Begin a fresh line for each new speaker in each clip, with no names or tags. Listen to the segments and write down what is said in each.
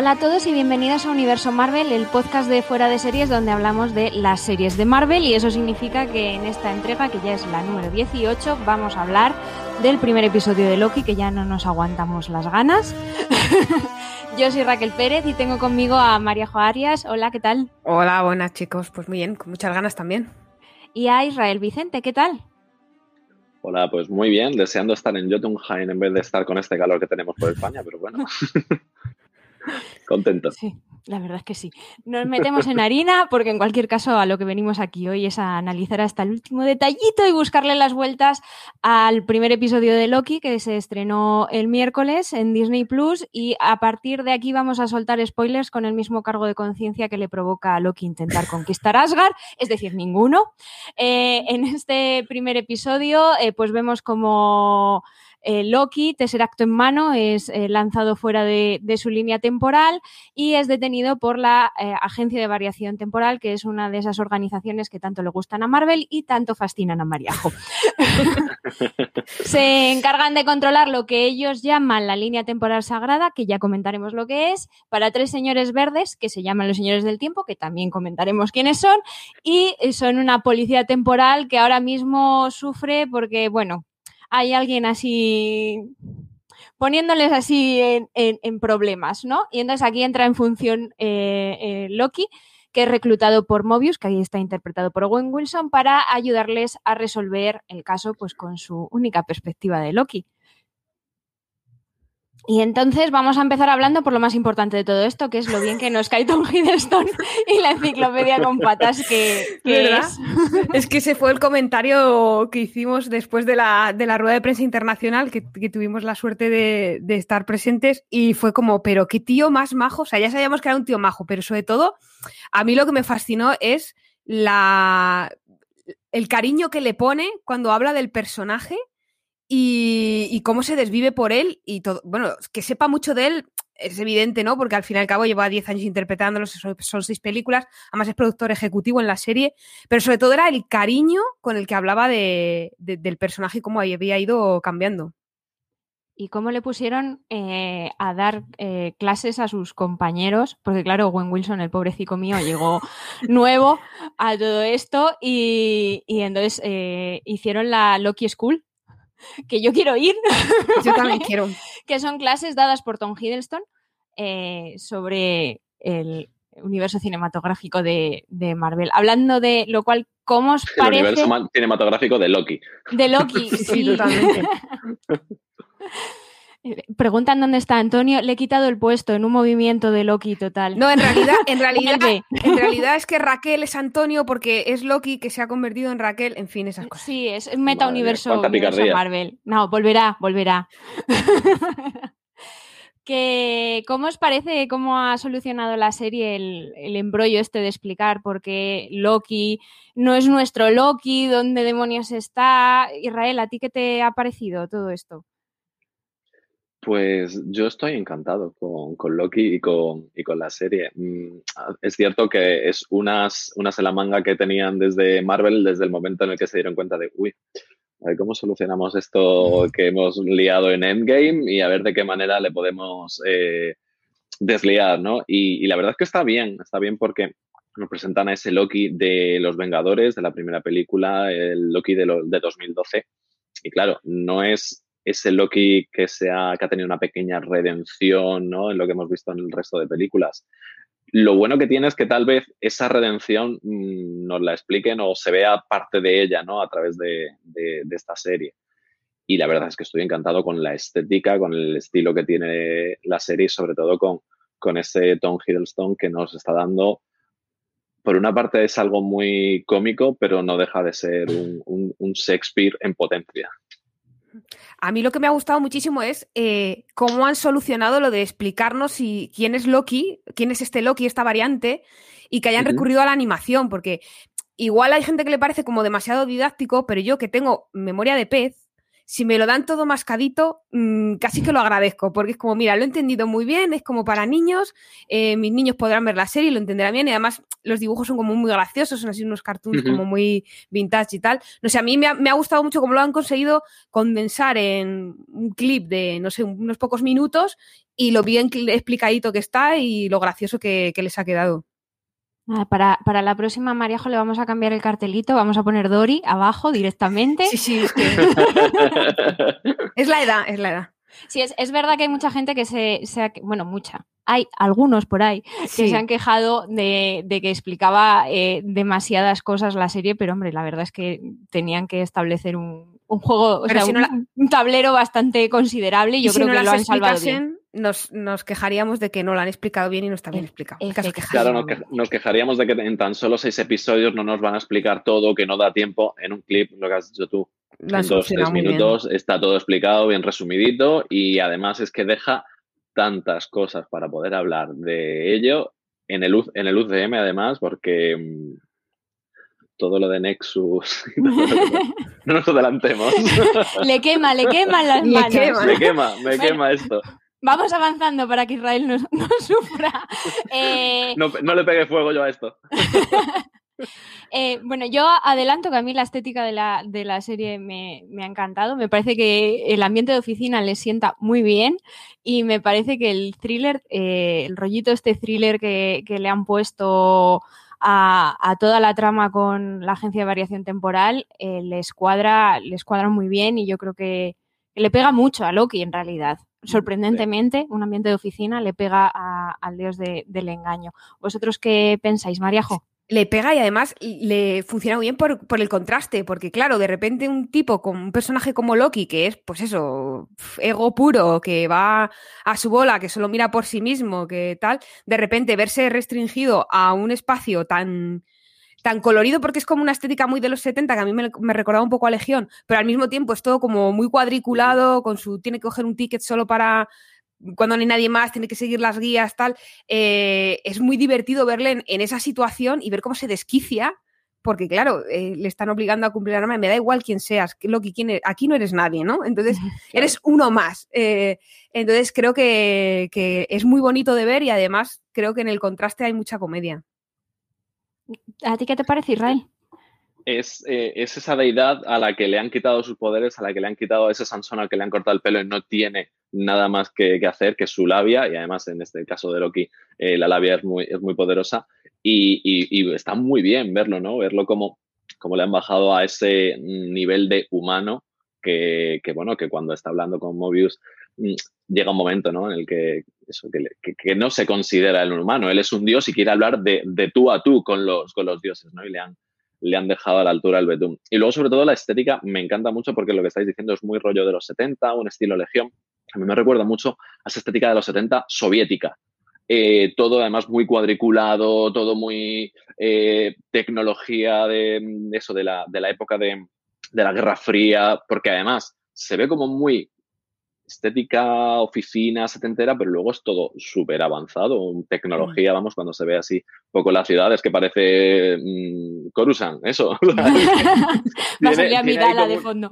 Hola a todos y bienvenidos a Universo Marvel, el podcast de Fuera de Series donde hablamos de las series de Marvel y eso significa que en esta entrega, que ya es la número 18, vamos a hablar del primer episodio de Loki, que ya no nos aguantamos las ganas. Yo soy Raquel Pérez y tengo conmigo a María Jo Arias. Hola, ¿qué tal?
Hola, buenas chicos. Pues muy bien, con muchas ganas también.
Y a Israel Vicente, ¿qué tal?
Hola, pues muy bien, deseando estar en Jotunheim en vez de estar con este calor que tenemos por España, pero bueno. Contento.
Sí, la verdad es que sí. Nos metemos en harina porque en cualquier caso a lo que venimos aquí hoy es a analizar hasta el último detallito y buscarle las vueltas al primer episodio de Loki que se estrenó el miércoles en Disney Plus y a partir de aquí vamos a soltar spoilers con el mismo cargo de conciencia que le provoca a Loki intentar conquistar Asgard, es decir, ninguno. Eh, en este primer episodio eh, pues vemos como eh, Loki, acto en mano, es eh, lanzado fuera de, su línea temporal y es detenido por la eh, Agencia de Variación Temporal, que es una de esas organizaciones que tanto le gustan a Marvel y tanto fascinan a Mariajo. Se encargan de controlar lo que ellos llaman la línea temporal sagrada, que ya comentaremos lo que es, para tres señores verdes, que se llaman los señores del tiempo, que también comentaremos quiénes son, y son una policía temporal que ahora mismo sufre porque, bueno, hay alguien así poniéndoles así en, problemas, ¿no? Y entonces aquí entra en función eh, eh, Loki, que es reclutado por Mobius, que ahí está interpretado por Owen Wilson, para ayudarles a resolver el caso pues con su única perspectiva de Loki. Y entonces vamos a empezar hablando por lo más importante de todo esto, que es lo bien que nos cae Tom Hiddleston y la enciclopedia con patas que, es.
Es que ese fue el comentario que hicimos después de la, rueda de prensa internacional, que, tuvimos la suerte de, de, estar presentes, y fue como, pero qué tío más majo, o sea, ya sabíamos que era un tío majo, pero sobre todo, a mí lo que me fascinó es la, el cariño que le pone cuando habla del personaje y, cómo se desvive por él y todo. Bueno, que sepa mucho de él es evidente, ¿no? Porque al fin y al cabo lleva 10 años interpretándolo, son, son, seis películas, además es productor ejecutivo en la serie, pero sobre todo era el cariño con el que hablaba de, del personaje y cómo había ido cambiando.
Y cómo le pusieron eh, a dar eh, clases a sus compañeros, porque claro, Gwen Wilson, el pobrecito mío, llegó nuevo a todo esto y, y entonces eh, hicieron la Loki School, que yo quiero ir.
Yo también quiero.
que son clases dadas por Tom Hiddleston eh, sobre el universo cinematográfico de, Marvel. Hablando de lo cual, ¿cómo os parece?
El universo cinematográfico de Loki.
De Loki, sí, totalmente. Preguntan dónde está Antonio. Le he quitado el puesto en un movimiento de Loki total.
No, en realidad, en realidad, en realidad es que Raquel es Antonio porque es Loki que se ha convertido en Raquel. En fin, esas cosas.
Sí, es meta universo, Marvel. No, volverá, volverá. que, ¿Cómo os parece cómo ha solucionado la serie el, el embrollo este de explicar por qué Loki no es nuestro Loki? ¿Dónde demonios está? Israel, ¿a ti qué te ha parecido todo esto?
Pues yo estoy encantado con, con Loki y con, y con la serie. Mm, es cierto que es unas, unas en la manga que tenían desde Marvel desde el momento en el que se dieron cuenta de, uy, a ver cómo solucionamos esto que hemos liado en Endgame y a ver de qué manera le podemos eh, desliar, ¿no? Y, y, la verdad es que está bien, está bien porque nos presentan a ese Loki de los Vengadores, de la primera película, el Loki de, de 2012. Y claro, no es ese Loki que, ha, tenido una pequeña redención en lo que hemos visto en el resto de películas. Lo bueno que tiene es que tal vez esa redención mm, nos la expliquen o se vea parte de ella ¿no? a través de, esta serie. Y la verdad es que estoy encantado con la estética, con el estilo que tiene la serie sobre todo con ese Tom Hiddleston que nos está dando por una parte es algo muy cómico, pero no deja de ser un Shakespeare en potencia.
A mí lo que me ha gustado muchísimo es eh, cómo han solucionado lo de explicarnos si, quién es Loki, quién es este Loki, esta variante, y que hayan recurrido a la animación, porque igual hay gente que le parece como demasiado didáctico, pero yo que tengo memoria de pez, si me lo dan todo mascadito, mmm, casi que lo agradezco, porque es como, mira, lo he entendido muy bien, es como para niños, eh, mis niños podrán ver la serie y lo entenderán bien, y además los dibujos son como muy graciosos, son así unos cartoons uh -huh. como muy vintage y tal. No sé, a mí me ha, me ha, gustado mucho cómo lo han conseguido condensar en un clip de, no sé, unos pocos minutos y lo bien explicadito que está y lo gracioso que, que les ha quedado.
Para, para, la próxima, Mariajo, le vamos a cambiar el cartelito, vamos a poner Dori abajo directamente.
Sí, sí, es, que... es la edad, es la edad.
Sí, es, es, verdad que hay mucha gente que se, se ha, bueno, mucha, hay algunos por ahí que sí. se han quejado de, de que explicaba eh, demasiadas cosas la serie, pero hombre, la verdad es que tenían que establecer un, un juego, o sea, si no la... un, tablero bastante considerable y yo creo si no que lo han salvado bien
nos, nos, quejaríamos de que no lo han explicado bien y no está bien explicado.
Claro, nos, que, nos, quejaríamos de que en tan solo seis episodios no nos van a explicar todo, que no da tiempo en un clip, lo que has dicho tú. En dos, tres minutos bien. está todo explicado, bien resumidito y además es que deja tantas cosas para poder hablar de ello en el, en el UCM además, porque mm, todo lo de Nexus. no nos adelantemos.
le quema, le quema las manos.
Le quema, me quema, me bueno, quema esto.
Vamos avanzando para que Israel no, no sufra. Eh...
No, no, le pegue fuego yo a esto.
eh, bueno, yo adelanto que a mí la estética de la, de la serie me, me, ha encantado. Me parece que el ambiente de oficina le sienta muy bien y me parece que el thriller, eh, el rollito este thriller que, que le han puesto a, a, toda la trama con la agencia de variación temporal eh, les, cuadra, les cuadra muy bien y yo creo que le pega mucho a Loki en realidad sorprendentemente, un ambiente de oficina le pega a, al dios de, del engaño. ¿Vosotros qué pensáis, Mariajo?
Le pega y además le funciona muy bien por, por, el contraste, porque claro, de repente un tipo con un personaje como Loki, que es, pues eso, ego puro, que va a su bola, que solo mira por sí mismo, que tal, de repente verse restringido a un espacio tan, tan colorido porque es como una estética muy de los 70 que a mí me, me, recordaba un poco a Legión, pero al mismo tiempo es todo como muy cuadriculado, con su tiene que coger un ticket solo para cuando no hay nadie más, tiene que seguir las guías, tal. Eh, es muy divertido verle en, en, esa situación y ver cómo se desquicia, porque claro, eh, le están obligando a cumplir la norma, me da igual quién seas, lo que quién eres, aquí no eres nadie, ¿no? Entonces, eres uno más. Eh, entonces, creo que, que es muy bonito de ver y además creo que en el contraste hay mucha comedia.
¿A ti qué te parece, Israel?
Es, eh, es, esa deidad a la que le han quitado sus poderes, a la que le han quitado ese Sansón al que le han cortado el pelo y no tiene nada más que, hacer que su labia, y además en este caso de Loki, eh, la labia es muy, poderosa, y, está muy bien verlo, ¿no? Verlo como, como le han bajado a ese nivel de humano que, que bueno, que cuando está hablando con Mobius mm, llega un momento, ¿no? En el que, eso, que, que, no se considera el humano. Él es un dios y quiere hablar de, de tú a tú con los, con los dioses, ¿no? Y le han, le han dejado a la altura el betún. Y luego, sobre todo, la estética me encanta mucho porque lo que estáis diciendo es muy rollo de los 70, un estilo legión. A mí me recuerda mucho a esa estética de los 70 soviética. Eh, todo además muy cuadriculado, todo muy eh, tecnología de, de, eso, de la, de la época de, de la Guerra Fría, porque además se ve como muy estética, oficina setentera, pero luego es todo súper avanzado, tecnología, vamos, cuando se ve así un poco las ciudades, que parece mmm, Coruscant, eso.
como, de fondo.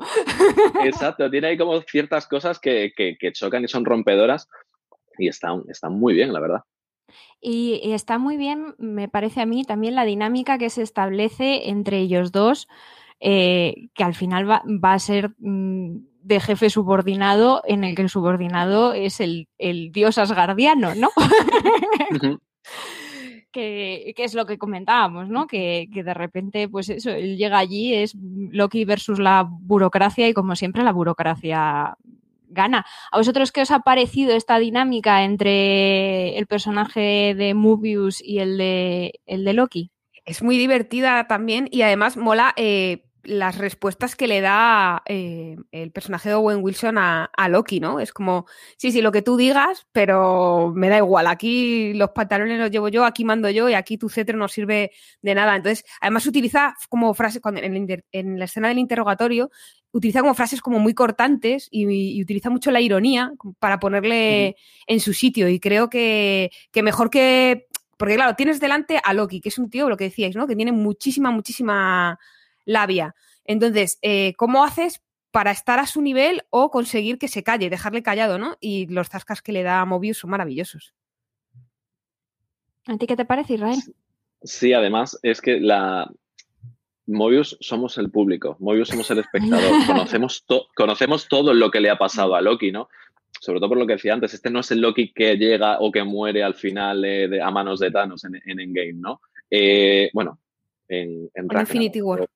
exacto, tiene ahí como ciertas cosas que, que, que chocan y son rompedoras y están, están muy bien, la verdad.
Y, y, está muy bien, me parece a mí, también la dinámica que se establece entre ellos dos, eh, que al final va, va a ser... Mmm, de jefe subordinado en el que el subordinado es el, el dios asgardiano, ¿no? que, que, es lo que comentábamos, ¿no? Que, que, de repente, pues eso, él llega allí, es Loki versus la burocracia y como siempre la burocracia gana. ¿A vosotros qué os ha parecido esta dinámica entre el personaje de Mobius y el de, el de Loki?
Es muy divertida también y además mola eh, las respuestas que le da eh, el personaje de Owen Wilson a, a, Loki, ¿no? Es como, sí, sí, lo que tú digas, pero me da igual, aquí los pantalones los llevo yo, aquí mando yo y aquí tu cetro no sirve de nada. Entonces, además utiliza como frase, cuando, en, el, en, la escena del interrogatorio, utiliza como frases como muy cortantes y, y utiliza mucho la ironía para ponerle en su sitio y creo que, que mejor que... Porque claro, tienes delante a Loki, que es un tío, lo que decíais, ¿no? Que tiene muchísima, muchísima labia. Entonces, eh, ¿cómo haces para estar a su nivel o conseguir que se calle, dejarle callado, ¿no? Y los zascas que le da a Mobius son maravillosos.
¿A ti qué te parece, Israel?
Sí, además es que la, Mobius somos el público, Mobius somos el espectador, conocemos, conocemos todo lo que le ha pasado a Loki, ¿no? Sobre todo por lo que decía antes, este no es el Loki que llega o que muere al final de, a manos de Thanos en, en Endgame, ¿no? Eh, bueno, en, en,
Infinity War.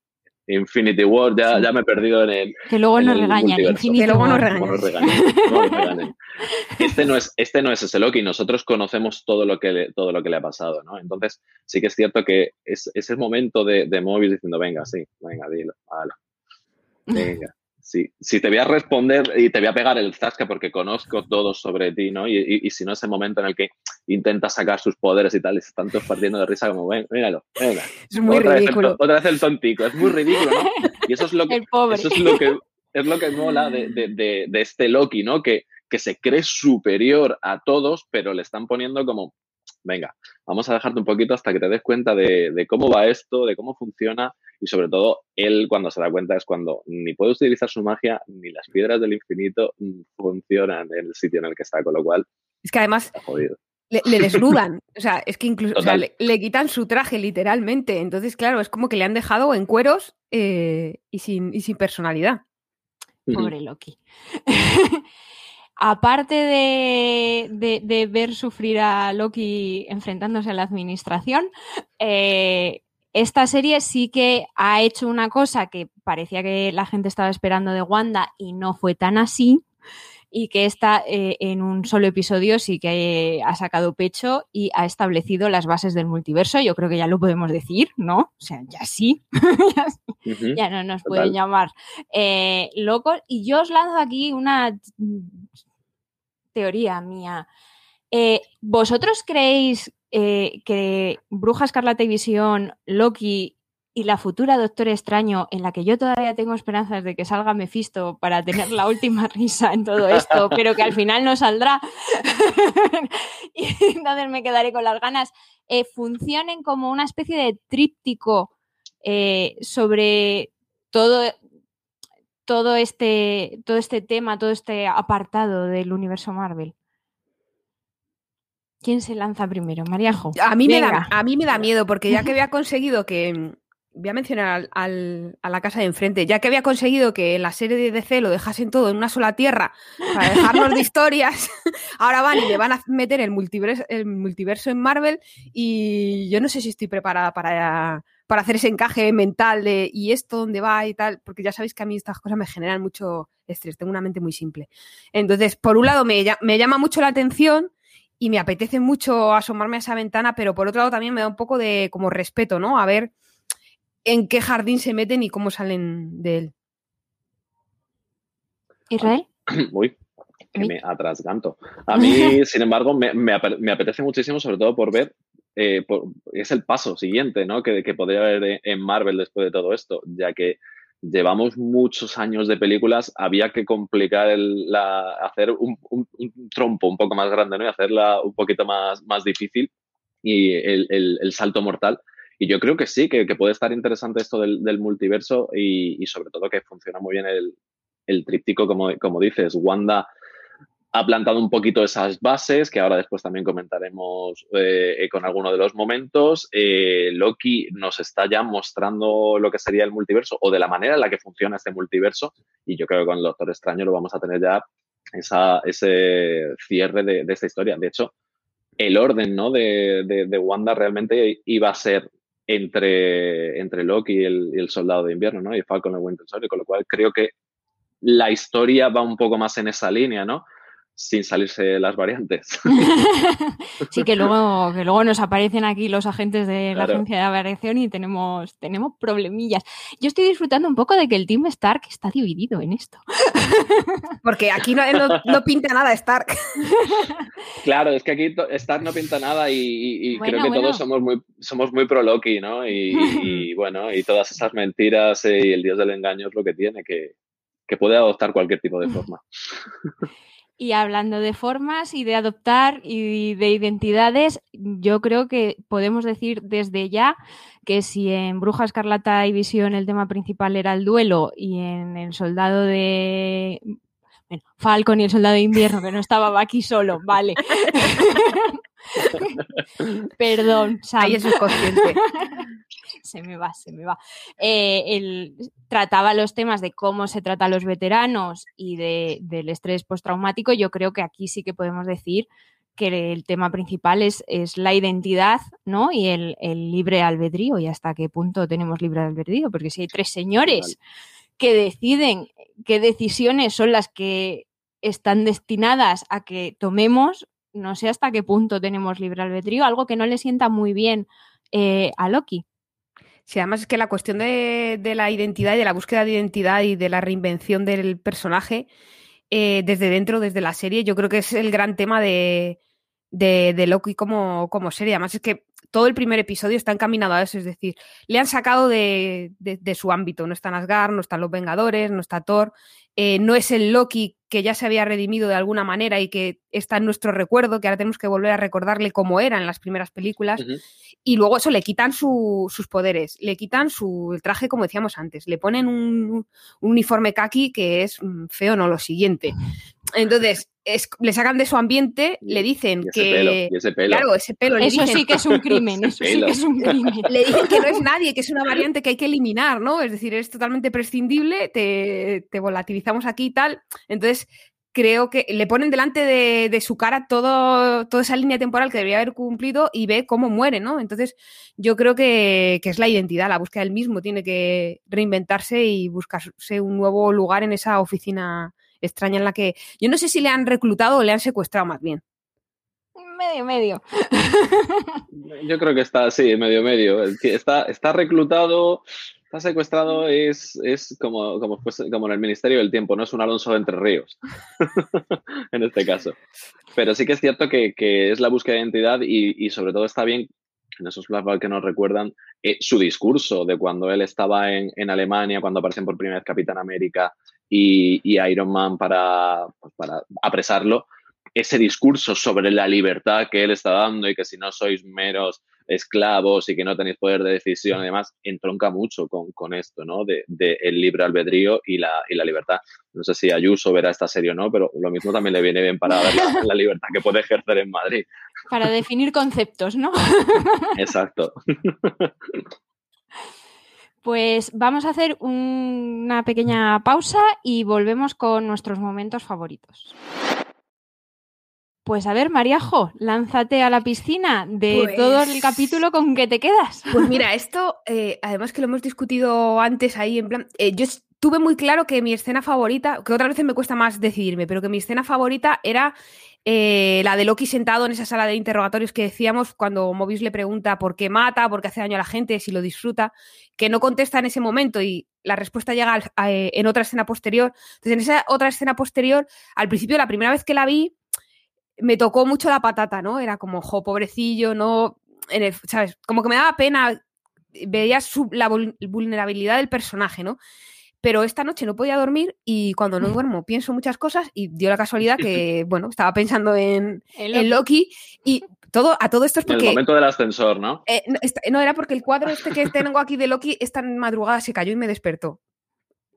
Infinity War, ya, ya me he perdido en el.
Que luego nos regañan.
que luego nos
regañan. este, no es, este no es ese Loki, nosotros conocemos todo lo que le, todo lo que le ha pasado, ¿no? Entonces, sí que es cierto que es, es el momento de, de Mobius diciendo, venga, sí, venga, dilo, vale. Venga si te voy a responder y te voy a pegar el zasca porque conozco todo sobre ti, ¿no? Y, si no, ese momento en el que intenta sacar sus poderes y tal, y están todos partiendo de risa como, ven, venga.
Es muy ridículo.
otra vez el tontico, es muy ridículo, ¿no? Y eso es lo que, Eso es lo que, es lo que mola de, de, de, este Loki, ¿no? Que, que se cree superior a todos, pero le están poniendo como, venga, vamos a dejarte un poquito hasta que te des cuenta de, cómo va esto, de cómo funciona y sobre todo él cuando se da cuenta es cuando ni puede utilizar su magia ni las piedras del infinito funcionan en el sitio en el que está, con lo cual...
Es que además... Le, desnudan, o sea, es que incluso le, quitan su traje literalmente, entonces claro, es como que le han dejado en cueros eh, y, sin, y sin personalidad.
Pobre Loki. aparte de, ver sufrir a Loki enfrentándose a la administración, eh, esta serie sí que ha hecho una cosa que parecía que la gente estaba esperando de Wanda y no fue tan así. Y que está eh, en un solo episodio sí que ha sacado pecho y ha establecido las bases del multiverso. Yo creo que ya lo podemos decir, ¿no? O sea, ya sí. ya, no nos pueden llamar eh, locos. Y yo os lanzo aquí una teoría mía. Eh, ¿Vosotros creéis eh, que Bruja Escarlata y Visión, Loki y la futura Doctor Extraño, en la que yo todavía tengo esperanzas de que salga Mephisto para tener la última risa en todo esto, pero que al final no saldrá, y entonces me quedaré con las ganas, eh, funcionen como una especie de tríptico sobre todo todo este, todo este tema, todo este apartado del universo Marvel? ¿Quién se lanza primero? Mariajo.
A mí, me da, a mí me da miedo, porque ya que había conseguido que. Voy a mencionar al, a la casa de enfrente. Ya que había conseguido que en la serie de DC lo dejasen todo en una sola tierra para dejarnos de historias, ahora van y le van a meter el multiverso, el multiverso en Marvel. Y yo no sé si estoy preparada para, para hacer ese encaje mental de ¿y esto dónde va? y tal, porque ya sabéis que a mí estas cosas me generan mucho estrés, tengo una mente muy simple. Entonces, por un lado me, me llama mucho la atención y me apetece mucho asomarme a esa ventana, pero por otro lado también me da un poco de como respeto, ¿no? A ver en qué jardín se meten y cómo salen de él.
Israel.
Uy, que me atrasganto. A mí, sin embargo, me, me, apetece muchísimo, sobre todo por ver eh, es el paso siguiente ¿no? que, que podría haber en Marvel después de todo esto, ya que llevamos muchos años de películas, había que complicar el, la, hacer un, trompo un poco más grande ¿no? y hacerla un poquito más, más difícil y el, el, salto mortal. Y yo creo que sí, que, que puede estar interesante esto del, del multiverso y, y, sobre todo que funciona muy bien el, el tríptico, como, como dices, Wanda ha plantado un poquito esas bases, que ahora después también comentaremos eh, con alguno de los momentos. Eh, Loki nos está ya mostrando lo que sería el multiverso o de la manera en la que funciona este multiverso y yo creo que con el Doctor Extraño lo vamos a tener ya esa, ese cierre de, esta historia. De hecho, el orden ¿no? de, de, Wanda realmente iba a ser entre, entre Loki y el, y el, Soldado de Invierno ¿no? y Falcon y Winter Soldier, con lo cual creo que la historia va un poco más en esa línea, ¿no? Sin salirse las variantes.
sí, que luego, que luego nos aparecen aquí los agentes de la agencia de variación y tenemos, tenemos problemillas. Yo estoy disfrutando un poco de que el Team Stark está dividido en esto.
Porque aquí no, no, pinta nada Stark.
Claro, es que aquí Stark no pinta nada y, creo que todos somos muy, somos muy pro Loki, ¿no? Y, bueno, y todas esas mentiras eh, y el dios del engaño es lo que tiene, que, que puede adoptar cualquier tipo de forma.
Y hablando de formas y de adoptar y de identidades, yo creo que podemos decir desde ya que si en Bruja Escarlata y Visión el tema principal era el duelo y en El Soldado de... Bueno, Falcon y el Soldado de Invierno, que no estaba aquí solo, vale. Perdón,
Sam. Ahí es consciente.
se me va, se me va. Eh, trataba los temas de cómo se trata a los veteranos y del estrés postraumático. Yo creo que aquí sí que podemos decir que el tema principal es, es la identidad ¿no? y el, libre albedrío y hasta qué punto tenemos libre albedrío, porque si hay tres señores que deciden qué decisiones son las que están destinadas a que tomemos, no sé hasta qué punto tenemos libre albedrío, algo que no le sienta muy bien eh, a Loki.
Sí, además es que la cuestión de, la identidad y de la búsqueda de identidad y de la reinvención del personaje eh, desde dentro, desde la serie, yo creo que es el gran tema de, de, Loki como, como, serie. Además es que todo el primer episodio está encaminado a eso, es decir, le han sacado de, de su ámbito. No están Asgard, no están los Vengadores, no está Thor, eh, no es el Loki que ya se había redimido de alguna manera y que está en nuestro recuerdo, que ahora tenemos que volver a recordarle cómo era en las primeras películas. Y luego eso le quitan sus poderes, le quitan su el traje, como decíamos antes, le ponen un, uniforme kaki que es mm, feo, no lo siguiente. Entonces, le sacan de su ambiente, le dicen que.
ese pelo.
Claro, ese pelo.
eso sí que es un crimen. Eso sí que es un crimen.
Le dicen que no es nadie, que es una variante que hay que eliminar, ¿no? Es decir, es totalmente prescindible, te, te volatilizamos aquí y tal. Entonces, creo que le ponen delante de, su cara todo, toda esa línea temporal que debería haber cumplido y ve cómo muere, ¿no? Entonces, yo creo que, que, es la identidad, la búsqueda del mismo, tiene que reinventarse y buscarse un nuevo lugar en esa oficina extraña en la que yo no sé si le han reclutado o le han secuestrado más bien.
Medio, medio.
Yo creo que está, sí, medio, medio. Está, está reclutado, está secuestrado, es, es como, como, como en el Ministerio del Tiempo, no es un Alonso de Entre Ríos, en este caso. Pero sí que es cierto que, que es la búsqueda de identidad y, y, sobre todo está bien, en esos flashbacks que nos recuerdan, eh, su discurso de cuando él estaba en, en Alemania, cuando aparecen por primera vez Capitán América y, Iron Man para, pues, para apresarlo, ese discurso sobre la libertad que él está dando y que si no sois meros esclavos y que no tenéis poder de decisión y demás, entronca mucho con, esto, ¿no? De, el libre albedrío y la, y la libertad. No sé si Ayuso verá esta serie o no, pero lo mismo también le viene bien para la, la libertad que puede ejercer en Madrid.
Para definir conceptos, ¿no?
Exacto.
Pues vamos a hacer una pequeña pausa y volvemos con nuestros momentos favoritos. Pues a ver, Mariajo, lánzate a la piscina de todo el pues capítulo con que te quedas.
Pues mira, esto, eh, además que lo hemos discutido antes ahí, en plan, eh, yo tuve muy claro que mi escena favorita, que otras veces me cuesta más decidirme, pero que mi escena favorita era eh, la de Loki sentado en esa sala de interrogatorios que decíamos cuando Mobius le pregunta por qué mata, por qué hace daño a la gente, si lo disfruta, que no contesta en ese momento y la respuesta llega eh, en otra escena posterior. Entonces, en esa otra escena posterior, al principio, la primera vez que la vi, me tocó mucho la patata, ¿no? Era como, jo, pobrecillo, no, ¿sabes? Como que me daba pena, veía la vulnerabilidad del personaje, ¿no? Pero esta noche no podía dormir y cuando no duermo pienso muchas cosas y dio la casualidad que, bueno, estaba pensando en, Loki y todo, a todo esto es porque...
En el momento del ascensor, ¿no?
Eh, no, era porque el cuadro este que tengo aquí de Loki esta madrugada se cayó y me despertó.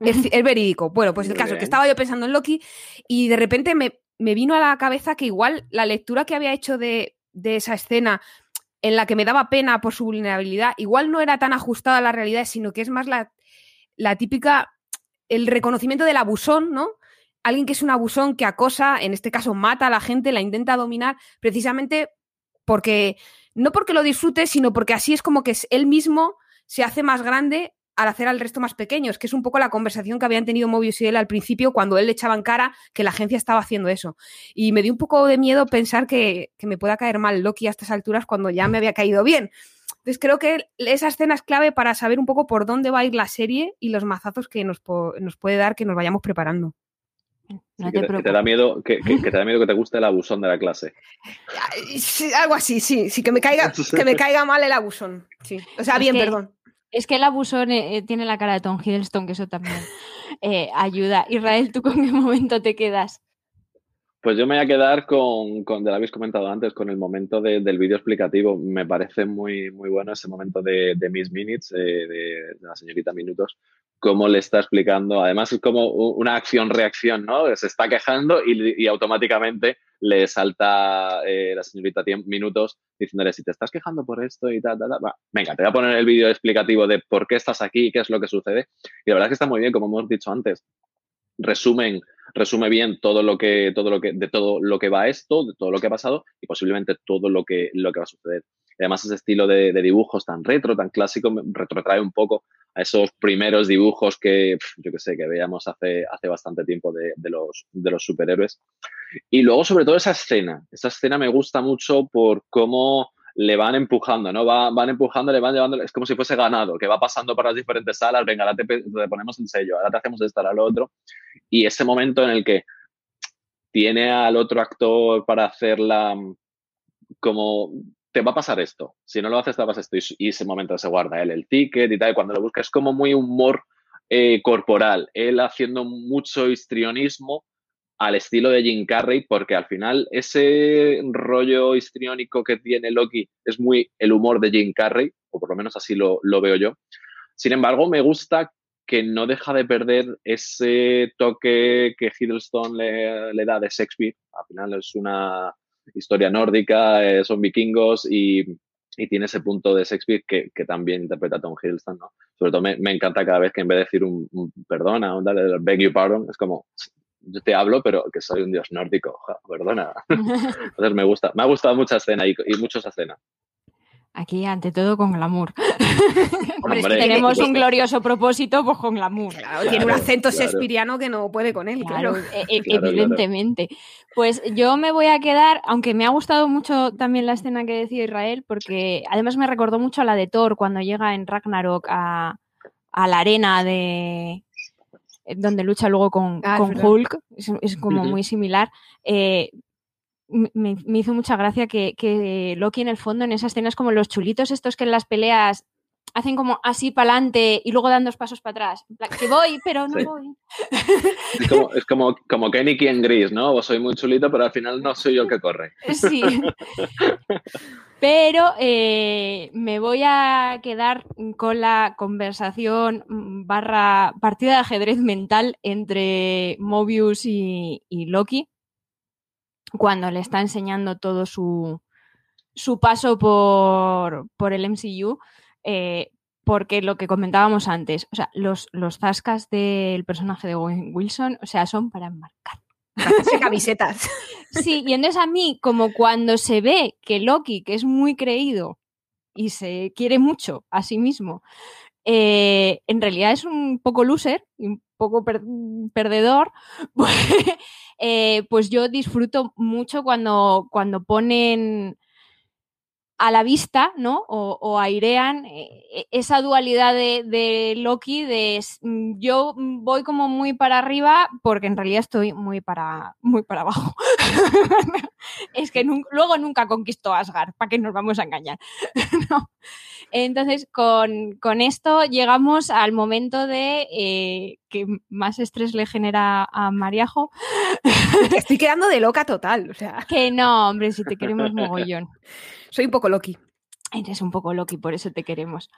Es, verídico. Bueno, pues el caso, que estaba yo pensando en Loki y de repente me, vino a la cabeza que igual la lectura que había hecho de, de esa escena en la que me daba pena por su vulnerabilidad, igual no era tan ajustada a la realidad, sino que es más la, la típica el reconocimiento del abusón, ¿no? Alguien que es un abusón que acosa, en este caso mata a la gente, la intenta dominar, precisamente porque, no porque lo disfrute, sino porque así es como que él mismo se hace más grande al hacer al resto más pequeños, que es un poco la conversación que habían tenido Mobius y él al principio cuando él le echaba en cara que la agencia estaba haciendo eso. Y me dio un poco de miedo pensar que, que me pueda caer mal Loki a estas alturas cuando ya me había caído bien. Entonces creo que esa escena es clave para saber un poco por dónde va a ir la serie y los mazazos que nos, puede dar que nos vayamos preparando.
que, te, da miedo que, te da miedo que te guste el abusón de la clase.
algo así, sí, sí, que me caiga, que me caiga mal el abusón. Sí. O sea, bien, perdón.
Es que el abusón eh, eh, tiene la cara de Tom Hiddleston, que eso también eh, ayuda. Israel, ¿tú con qué momento te quedas?
Pues yo me voy a quedar con, con, lo habéis comentado antes, con el momento del vídeo explicativo. Me parece muy, muy bueno ese momento de, Miss Minutes, eh, de, la señorita Minutos, cómo le está explicando. Además, es como una acción-reacción, ¿no? Se está quejando y, automáticamente le salta eh, la señorita Minutos diciéndole, si te estás quejando por esto y tal, tal, tal, venga, te voy a poner el vídeo explicativo de por qué estás aquí y qué es lo que sucede. Y la verdad es que está muy bien, como hemos dicho antes. Resumen resume bien todo lo que, todo lo que, de todo lo que va esto, de todo lo que ha pasado y posiblemente todo lo que, lo que va a suceder. además, ese estilo de, dibujos tan retro, tan clásico, me retrotrae un poco a esos primeros dibujos que, yo que sé, que veíamos hace, hace bastante tiempo de, de, los, de los superhéroes. Y luego, sobre todo, esa escena. Esa escena me gusta mucho por cómo le van empujando, ¿no? van empujando, le van llevando, es como si fuese ganado, que va pasando por las diferentes salas, venga, ahora te, ponemos el sello, ahora te hacemos esto, ahora lo otro. Y ese momento en el que tiene al otro actor para hacerla como te va a pasar esto, si no lo haces te vas esto y, ese momento se guarda él el ticket y tal, y cuando lo busca es como muy humor eh, corporal, él haciendo mucho histrionismo al estilo de Jim Carrey, porque al final ese rollo histriónico que tiene Loki es muy el humor de Jim Carrey, o por lo menos así lo, veo yo. Sin embargo, me gusta que no deja de perder ese toque que Hiddleston le, da de Shakespeare. Al final es una historia nórdica, eh, son vikingos y, tiene ese punto de Shakespeare que, también interpreta Tom Hiddleston, ¿no? Sobre todo me, encanta cada vez que en vez de decir un, perdona, un dale, beg you pardon, es como yo te hablo, pero que soy un dios nórdico, perdona. Entonces me gusta, me ha gustado mucha escena y, y mucho esa escena.
Aquí, ante todo, con glamour. Hombre, tenemos un glorioso propósito, pues con glamour.
tiene un acento claro. que no puede con él, claro.
E, e, evidentemente. Pues yo me voy a quedar, aunque me ha gustado mucho también la escena que decía Israel, porque además me recordó mucho a la de Thor cuando llega en Ragnarok a la arena de, donde lucha luego con, ah, Hulk, es, como muy similar. Eh, me, hizo mucha gracia que, Loki en el fondo en esa escena es como los chulitos estos que en las peleas hacen como así para adelante y luego dan dos pasos para atrás. Que voy, pero no voy.
Es como, como, Kenny en Gris, ¿no? Vos soy muy chulito, pero al final no soy yo el que corre.
Sí. Pero eh, me voy a quedar con la conversación barra partida de ajedrez mental entre Mobius y, Loki cuando le está enseñando todo su, su paso por, por, el MCU. Eh, porque lo que comentábamos antes, o sea, los, los zascas del personaje de Wilson, o sea, son para enmarcar
camisetas.
Sí, y entonces a mí, como cuando se ve que Loki, que es muy creído y se quiere mucho a sí mismo, eh, en realidad es un poco loser y un poco perdedor, pues, eh, pues, yo disfruto mucho cuando, cuando ponen a la vista, ¿no? O, airean eh, esa dualidad de, Loki de mm, yo voy como muy para arriba porque en realidad estoy muy para, muy para abajo. es que luego nunca conquistó Asgard, ¿para qué nos vamos a engañar? Entonces, con, esto llegamos al momento de eh, que más estrés le genera a Mariajo.
Estoy quedando de loca total, o sea.
Que no, hombre, si te queremos mogollón.
Soy un poco Loki.
Eres un poco Loki, por eso te queremos.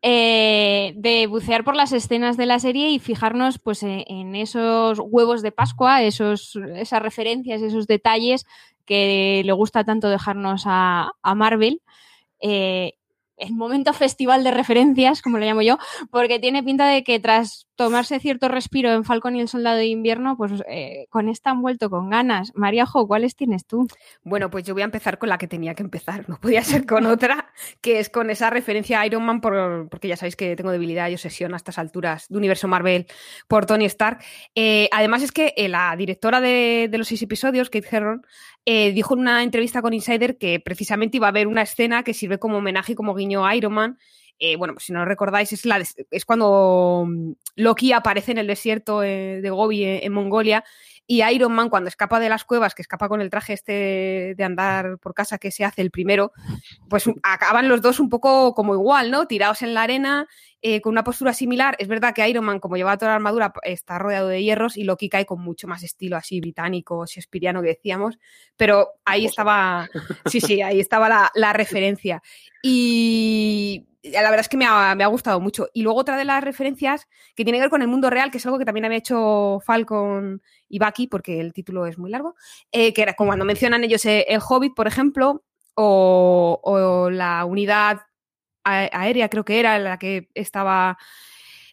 Eh, de bucear por las escenas de la serie y fijarnos pues, e, en esos huevos de Pascua, esos, esas referencias, esos detalles que le gusta tanto dejarnos a, Marvel. Eh, el momento festival de referencias, como lo llamo yo, porque tiene pinta de que tras tomarse cierto respiro en Falcon y el Soldado de Invierno, pues eh, con esta han vuelto con ganas. Maríajo, ¿cuáles tienes tú?
Bueno, pues yo voy a empezar con la que tenía que empezar, no podía ser con otra, que es con esa referencia a Iron Man, porque ya sabéis que tengo debilidad y obsesión a estas alturas de universo Marvel por Tony Stark. Eh, además es que eh, la directora de, los seis episodios, Kate Herron, dijo en una entrevista con Insider que precisamente iba a haber una escena que sirve como homenaje y como guiño a Iron Man eh, bueno, pues si no lo recordáis, es, la, es cuando mm, Loki aparece en el desierto eh, de Gobi eh, en, Mongolia y Iron Man cuando escapa de las cuevas, que escapa con el traje este de andar por casa que se hace el primero, pues acaban los dos un poco como igual, ¿no? Tirados en la arena eh, con una postura similar. Es verdad que Iron Man, como lleva toda la armadura, está rodeado de hierros y Loki cae con mucho más estilo así británico, shakespeariano que decíamos, pero ahí estaba, sí, sí, ahí estaba la, la referencia. Y la verdad es que me ha, me ha, gustado mucho. Y luego otra de las referencias que tiene que ver con el mundo real, que es algo que también había hecho Falcon y Bucky, porque el título es muy largo, eh, que era como cuando mencionan ellos eh, el Hobbit, por ejemplo, o, o la unidad aérea, creo que era la que estaba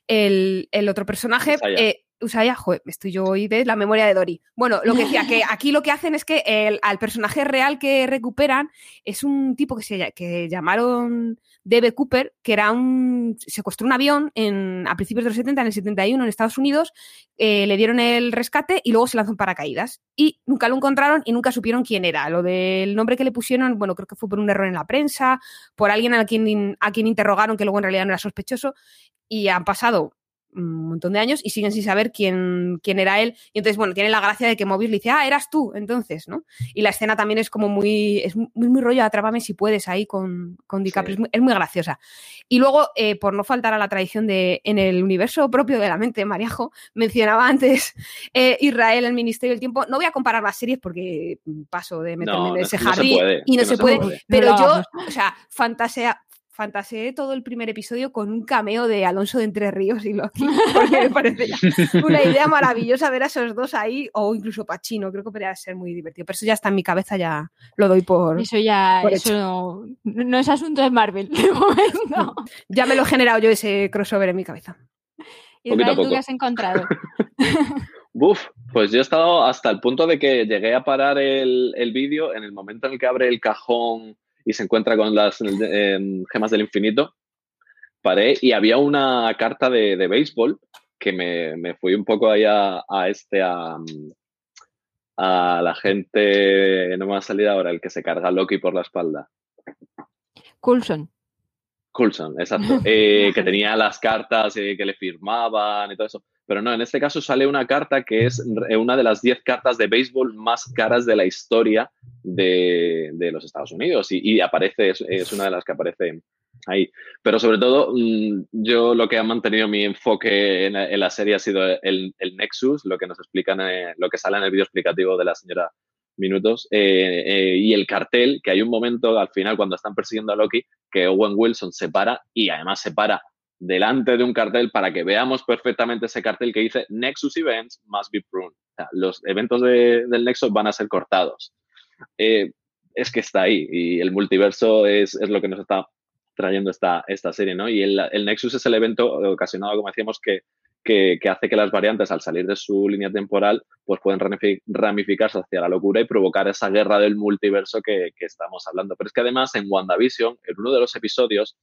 el, el otro personaje. Eh, Usaya, joder, estoy yo hoy de la memoria de Dory. Bueno, lo que decía, que aquí lo que hacen es que el, al personaje real que recuperan es un tipo que se que llamaron Debe Cooper, que era un. secuestró un avión en, a principios de los 70, en el 71, en Estados Unidos, eh, le dieron el rescate y luego se lanzó en paracaídas. Y nunca lo encontraron y nunca supieron quién era. Lo del nombre que le pusieron, bueno, creo que fue por un error en la prensa, por alguien a quien, a quien interrogaron que luego en realidad no era sospechoso. Y han pasado un montón de años y siguen sin saber quién, quién era él. Y entonces, bueno, tiene la gracia de que Mobius le dice, ah, eras tú, entonces, ¿no? Y la escena también es como muy, es muy, muy rollo, atrápame si puedes ahí con, con DiCaprio, sí. es, muy, es, muy, graciosa. Y luego, eh, por no faltar a la tradición de, en el universo propio de la mente, Mariajo, mencionaba antes eh, Israel, el Ministerio del Tiempo. No voy a comparar las series porque paso de meterme
no,
en ese
no,
jardín
no
y no se,
se
puede,
puede.
pero
No,
yo, o sea, fantasea, fantaseé todo el primer episodio con un cameo de Alonso de Entre Ríos y Loki, porque me parece una idea maravillosa ver a esos dos ahí, o incluso Pachino, creo que podría ser muy divertido, pero eso ya está en mi cabeza, ya lo doy por...
Eso ya,
por
eso no, no es asunto de Marvel, de momento.
Ya me lo he generado yo ese crossover en mi cabeza.
Israel,
a
¿tú qué has encontrado?
Buf, pues yo he estado hasta el punto de que llegué a parar el, el vídeo en el momento en el que abre el cajón y se encuentra con las eh, gemas del infinito. Paré y había una carta de, de béisbol que me, me, fui un poco ahí a, a este, a, a, la gente, no me va a salir ahora, el que se carga a Loki por la espalda.
Coulson.
Coulson, exacto. Eh, que tenía las cartas eh, que le firmaban y todo eso. Pero no, en este caso sale una carta que es una de las 10 cartas de béisbol más caras de la historia de, de los Estados Unidos y, aparece, es, es, una de las que aparece ahí. Pero sobre todo, mmm, yo lo que ha mantenido mi enfoque en, en la serie ha sido el, el, Nexus, lo que nos explican, eh, lo que sale en el vídeo explicativo de la señora Minutos, eh, eh, y el cartel, que hay un momento al final cuando están persiguiendo a Loki, que Owen Wilson se para y además se para delante de un cartel para que veamos perfectamente ese cartel que dice Nexus Events must be pruned. Los eventos de, del Nexus van a ser cortados. Eh, es que está ahí y el multiverso es, es, lo que nos está trayendo esta, esta serie, ¿no? Y el, el Nexus es el evento ocasionado, como decíamos, que, que, que, hace que las variantes, al salir de su línea temporal, pues pueden ramificarse hacia la locura y provocar esa guerra del multiverso que, que estamos hablando. Pero es que además en WandaVision, en uno de los episodios,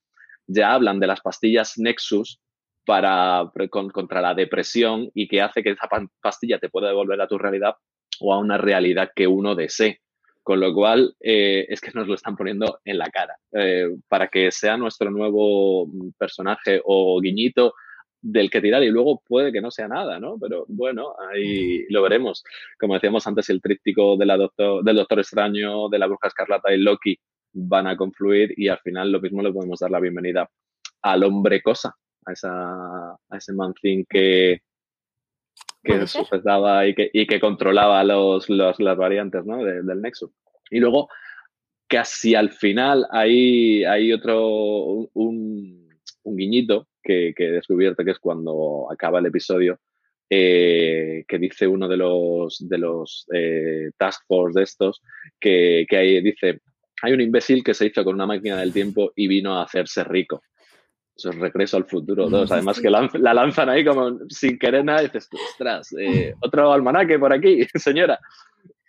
ya hablan de las pastillas Nexus para, con, contra la depresión y que hace que esa pastilla te pueda devolver a tu realidad o a una realidad que uno desee. Con lo cual, eh, es que nos lo están poniendo en la cara. Eh, para que sea nuestro nuevo personaje o guiñito del que tirar y luego puede que no sea nada, ¿no? Pero bueno, ahí lo veremos. Como decíamos antes, el tríptico de la doctor, del Doctor Extraño, de la Bruja Escarlata y Loki van a confluir y al final lo mismo le podemos dar la bienvenida al hombre cosa, a, esa, a ese mancín que, que sujetaba y que, y que controlaba los, los, las variantes ¿no? de, del Nexus. Y luego, casi al final, hay, hay otro, un, un guiñito que, que, he descubierto que es cuando acaba el episodio, eh, que dice uno de los, de los eh, task force de estos, que, que ahí dice, hay un imbécil que se hizo con una máquina del tiempo y vino a hacerse rico. Eso es Regreso al Futuro 2. Además que la, la lanzan ahí como sin querer nada y dices, ostras, eh, otro almanaque por aquí, señora.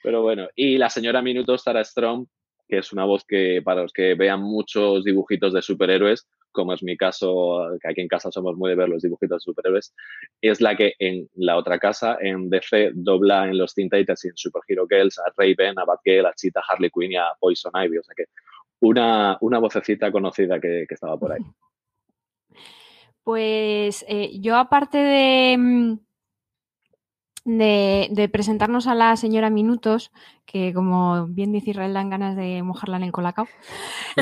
Pero bueno, y la señora Minutos, Tara Strong, que es una voz que para los que vean muchos dibujitos de superhéroes, como es mi caso, que aquí en casa somos muy de ver los dibujitos de superhéroes, es la que en la otra casa, en DC, dobla en los Teen y en Super Hero Girls a Raven, a Batgirl, a Cheetah, Harley Quinn y a Poison Ivy. O sea que una, una vocecita conocida que, que estaba por ahí.
Pues eh, yo aparte de, de, presentarnos a la señora Minutos, que como bien dice Israel dan ganas de mojarla en el colacao.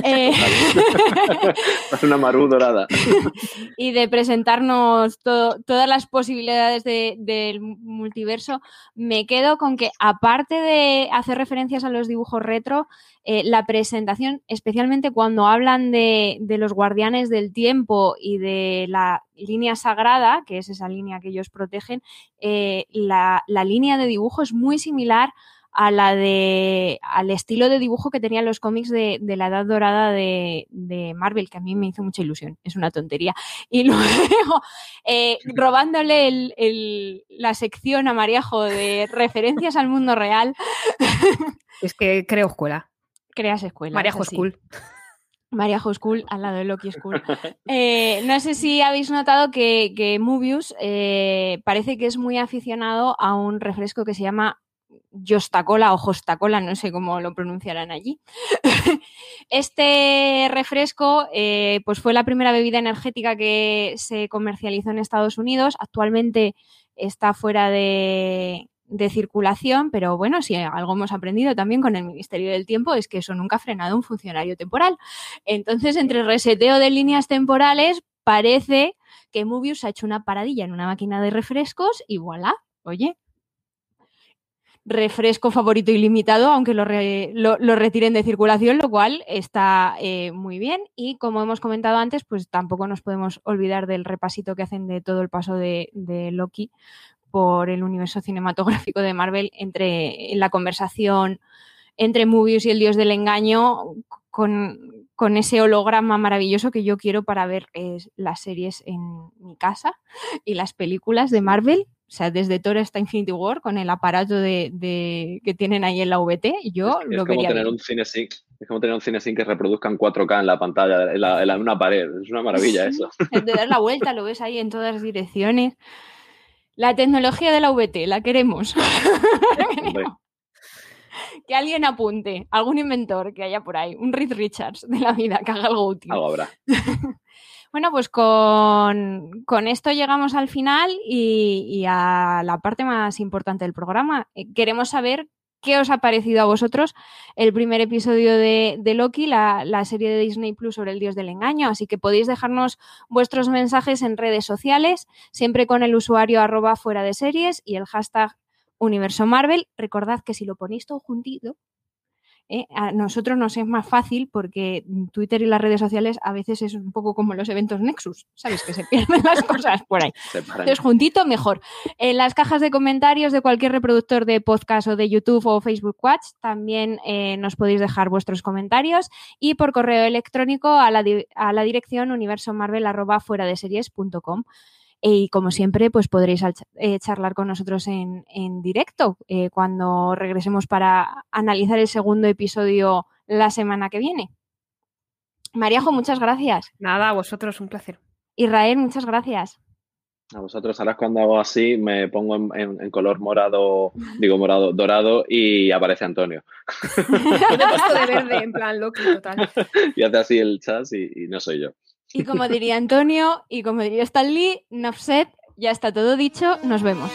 Eh, es una marú dorada.
y de presentarnos todas las posibilidades del multiverso, me quedo con que aparte de hacer referencias a los dibujos retro, eh, la presentación, especialmente cuando hablan de, los guardianes del tiempo y de la línea sagrada, que es esa línea que ellos protegen, eh, la, línea de dibujo es muy similar a la de al estilo de dibujo que tenían los cómics de, la edad dorada de, Marvel, que a mí me hizo mucha ilusión, es una tontería. Y luego, eh, robándole la sección a Mariajo de referencias al mundo real.
Es que creo escuela
creas escuela.
María School.
María School al lado de Loki School. Eh, no sé si habéis notado que, que Mubius eh, parece que es muy aficionado a un refresco que se llama Jostacola o Jostacola, no sé cómo lo pronunciarán allí. este refresco eh, pues fue la primera bebida energética que se comercializó en Estados Unidos. Actualmente está fuera de, de circulación, pero bueno, si algo hemos aprendido también con el Ministerio del Tiempo es que eso nunca ha frenado un funcionario temporal. Entonces, entre el reseteo de líneas temporales, parece que Mubius ha hecho una paradilla en una máquina de refrescos y voilà, oye, refresco favorito ilimitado, aunque lo, retiren de circulación, lo cual está eh, muy bien. Y como hemos comentado antes, pues tampoco nos podemos olvidar del repasito que hacen de todo el paso de, de Loki por el universo cinematográfico de Marvel entre la conversación entre Mobius y el dios del engaño con, ese holograma maravilloso que yo quiero para ver las series en mi casa y las películas de Marvel. O sea, desde Thor hasta Infinity War, con el aparato de, que tienen ahí en la VT, yo
es,
lo
como tener un cine es como tener un cine que reproduzca en 4K en la pantalla, en, una pared. Es una maravilla eso.
De dar la vuelta, lo ves ahí en todas direcciones. La tecnología de la VT, la queremos. que alguien apunte, algún inventor que haya por ahí, un Reed Richards de la vida que haga algo útil.
Algo habrá.
bueno, pues con, esto llegamos al final y, y, a la parte más importante del programa. Eh, queremos saber qué os ha parecido a vosotros el primer episodio de, Loki, la, serie de Disney Plus sobre el dios del engaño. Así que podéis dejarnos vuestros mensajes en redes sociales, siempre con el usuario arroba fuera de series y el hashtag Universo Marvel. Recordad que si lo ponéis todo juntito, ¿eh? A nosotros nos es más fácil porque Twitter y las redes sociales a veces es un poco como los eventos Nexus, ¿sabes? Que se pierden las cosas por ahí. Entonces, juntito, mejor. En las cajas de comentarios de cualquier reproductor de podcast o de YouTube o Facebook Watch también eh, nos podéis dejar vuestros comentarios y por correo electrónico a la, a la dirección series.com. Y como siempre, pues podréis eh, charlar con nosotros en, directo eh, cuando regresemos para analizar el segundo episodio la semana que viene. Mariajo, muchas gracias.
Nada, a vosotros, un placer.
Israel, muchas gracias.
A vosotros, ahora cuando hago así, me pongo en, color morado, digo morado, dorado y aparece Antonio.
de verde, en plan Loki, total.
Y hace así el chat y no soy yo.
Y como diría Antonio y como diría Stan Lee, Nafset, ya está todo dicho, nos vemos.